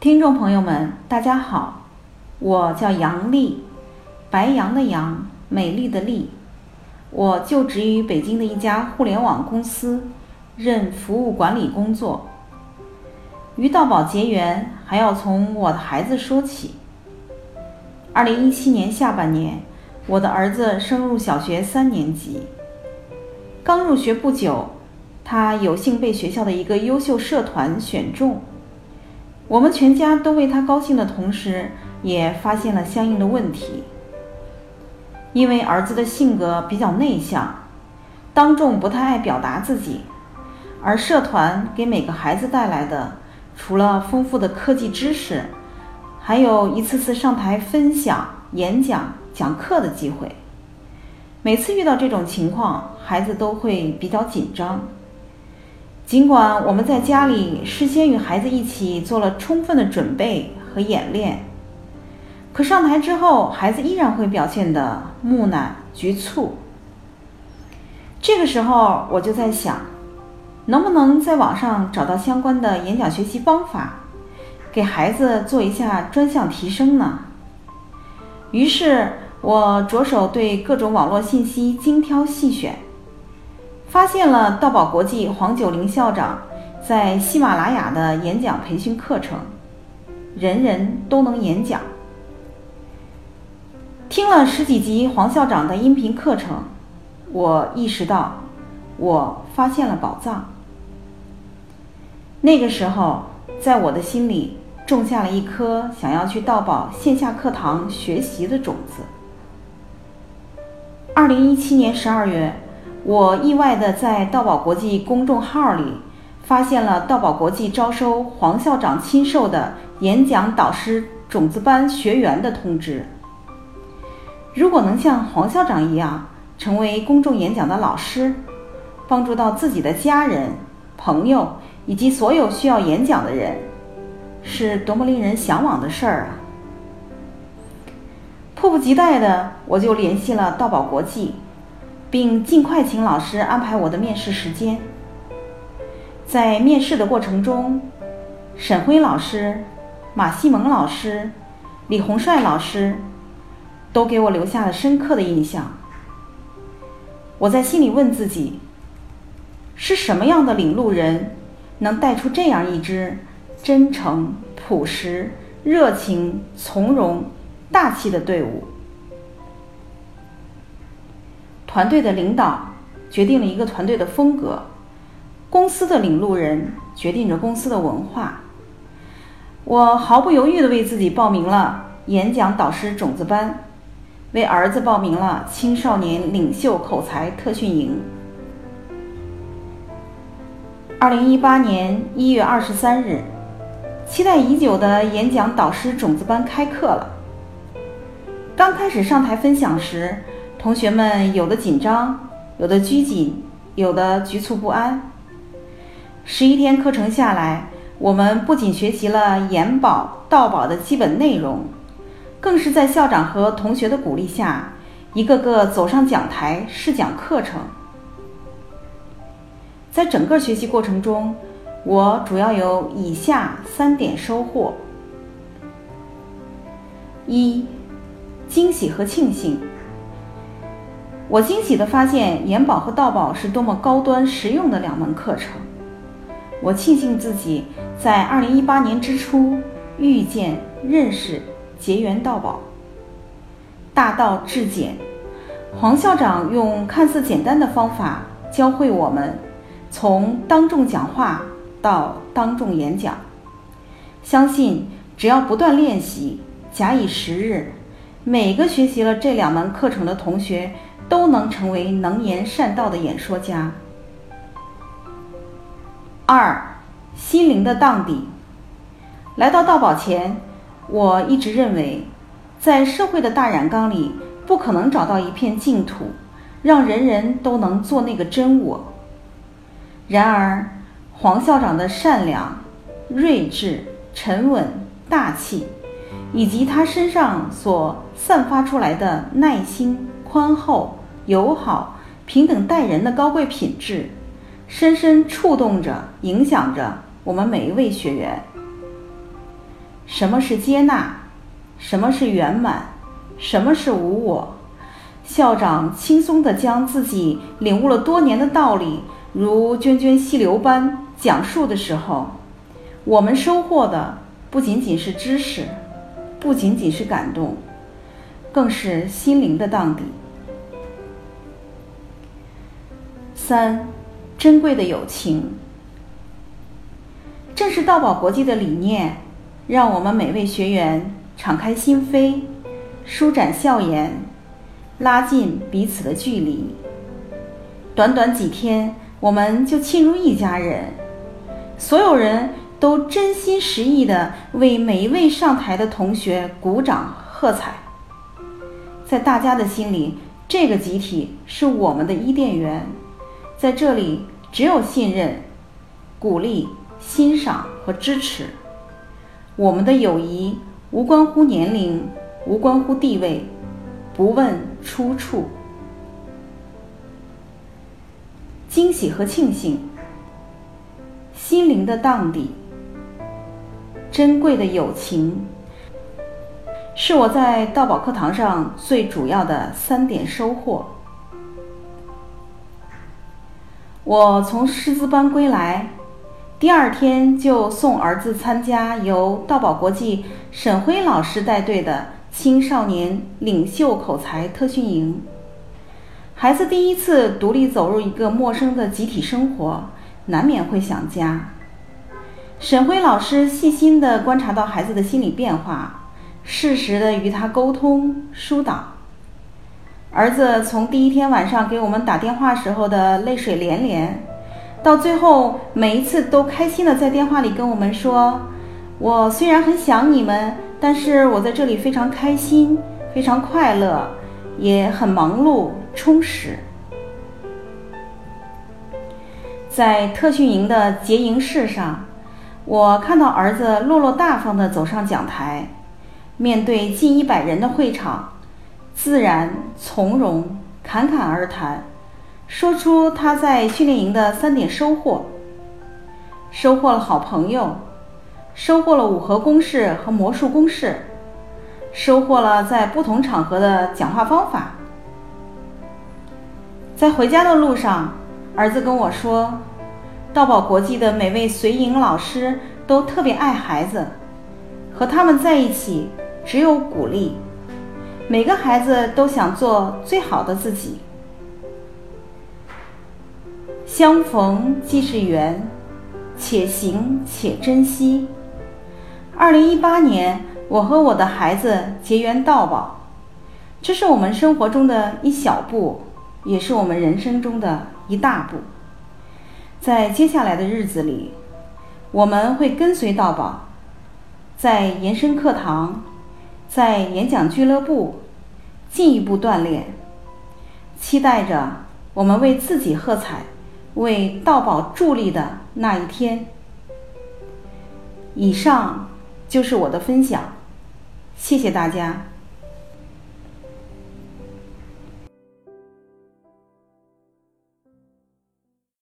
听众朋友们，大家好，我叫杨丽，白杨的杨，美丽的丽。我就职于北京的一家互联网公司，任服务管理工作。与道宝结缘，还要从我的孩子说起。二零一七年下半年，我的儿子升入小学三年级。刚入学不久，他有幸被学校的一个优秀社团选中。我们全家都为他高兴的同时，也发现了相应的问题。因为儿子的性格比较内向，当众不太爱表达自己，而社团给每个孩子带来的，除了丰富的科技知识，还有一次次上台分享、演讲、讲课的机会。每次遇到这种情况，孩子都会比较紧张。尽管我们在家里事先与孩子一起做了充分的准备和演练，可上台之后，孩子依然会表现得木讷、局促。这个时候，我就在想，能不能在网上找到相关的演讲学习方法，给孩子做一下专项提升呢？于是，我着手对各种网络信息精挑细选。发现了道宝国际黄九龄校长在喜马拉雅的演讲培训课程，人人都能演讲。听了十几集黄校长的音频课程，我意识到，我发现了宝藏。那个时候，在我的心里种下了一颗想要去道宝线下课堂学习的种子。二零一七年十二月。我意外的在道宝国际公众号里发现了道宝国际招收黄校长亲授的演讲导师种子班学员的通知。如果能像黄校长一样成为公众演讲的老师，帮助到自己的家人、朋友以及所有需要演讲的人，是多么令人向往的事儿啊！迫不及待的，我就联系了道宝国际。并尽快请老师安排我的面试时间。在面试的过程中，沈辉老师、马西蒙老师、李洪帅老师都给我留下了深刻的印象。我在心里问自己：是什么样的领路人，能带出这样一支真诚、朴实、热情、从容、大气的队伍？团队的领导决定了一个团队的风格，公司的领路人决定着公司的文化。我毫不犹豫地为自己报名了演讲导师种子班，为儿子报名了青少年领袖口才特训营。二零一八年一月二十三日，期待已久的演讲导师种子班开课了。刚开始上台分享时。同学们有的紧张，有的拘谨，有的局促不安。十一天课程下来，我们不仅学习了研保、道保的基本内容，更是在校长和同学的鼓励下，一个个走上讲台试讲课程。在整个学习过程中，我主要有以下三点收获：一、惊喜和庆幸。我惊喜地发现，研保和道保是多么高端实用的两门课程。我庆幸自己在2018年之初遇见、认识、结缘道宝。大道至简，黄校长用看似简单的方法教会我们，从当众讲话到当众演讲。相信只要不断练习，假以时日，每个学习了这两门课程的同学。都能成为能言善道的演说家。二，心灵的荡涤。来到道宝前，我一直认为，在社会的大染缸里，不可能找到一片净土，让人人都能做那个真我。然而，黄校长的善良、睿智、沉稳、大气，以及他身上所散发出来的耐心、宽厚。友好、平等待人的高贵品质，深深触动着、影响着我们每一位学员。什么是接纳，什么是圆满，什么是无我。校长轻松地将自己领悟了多年的道理，如涓涓细流般讲述的时候，我们收获的不仅仅是知识，不仅仅是感动，更是心灵的荡涤。三，珍贵的友情。正是道宝国际的理念，让我们每位学员敞开心扉，舒展笑颜。拉近彼此的距离。短短几天，我们就亲如一家人。所有人都真心实意地为每一位上台的同学鼓掌喝彩。在大家的心里，这个集体是我们的伊甸园，在这里只有信任、鼓励、欣赏和支持。我们的友谊无关乎年龄，无关乎地位。不问出处，惊喜和庆幸，心灵的荡涤，珍贵的友情，是我在道宝课堂上最主要的三点收获。我从师资班归来，第二天就送儿子参加由道宝国际沈辉老师带队的。青少年领袖口才特训营，孩子第一次独立走入一个陌生的集体生活，难免会想家。沈辉老师细心地观察到孩子的心理变化，适时地与他沟通疏导。儿子从第一天晚上给我们打电话时候的泪水连连，到最后每一次都开心的在电话里跟我们说：“我虽然很想你们。”但是我在这里非常开心，非常快乐，也很忙碌充实。在特训营的结营式上，我看到儿子落落大方的走上讲台，面对近一百人的会场，自然从容、侃侃而谈，说出他在训练营的三点收获：收获了好朋友。收获了五何公式和魔术公式，收获了在不同场合的讲话方法。在回家的路上，儿子跟我说，道宝国际的每位随营老师都特别爱孩子，和他们在一起只有鼓励，每个孩子都想做最好的自己。相逢即是缘，且行且珍惜。二零一八年，我和我的孩子结缘道宝，这是我们生活中的一小步，也是我们人生中的一大步。在接下来的日子里，我们会跟随道宝，在延伸课堂，在演讲俱乐部进一步锻炼，期待着我们为自己喝彩，为道宝助力的那一天。以上。就是我的分享，谢谢大家。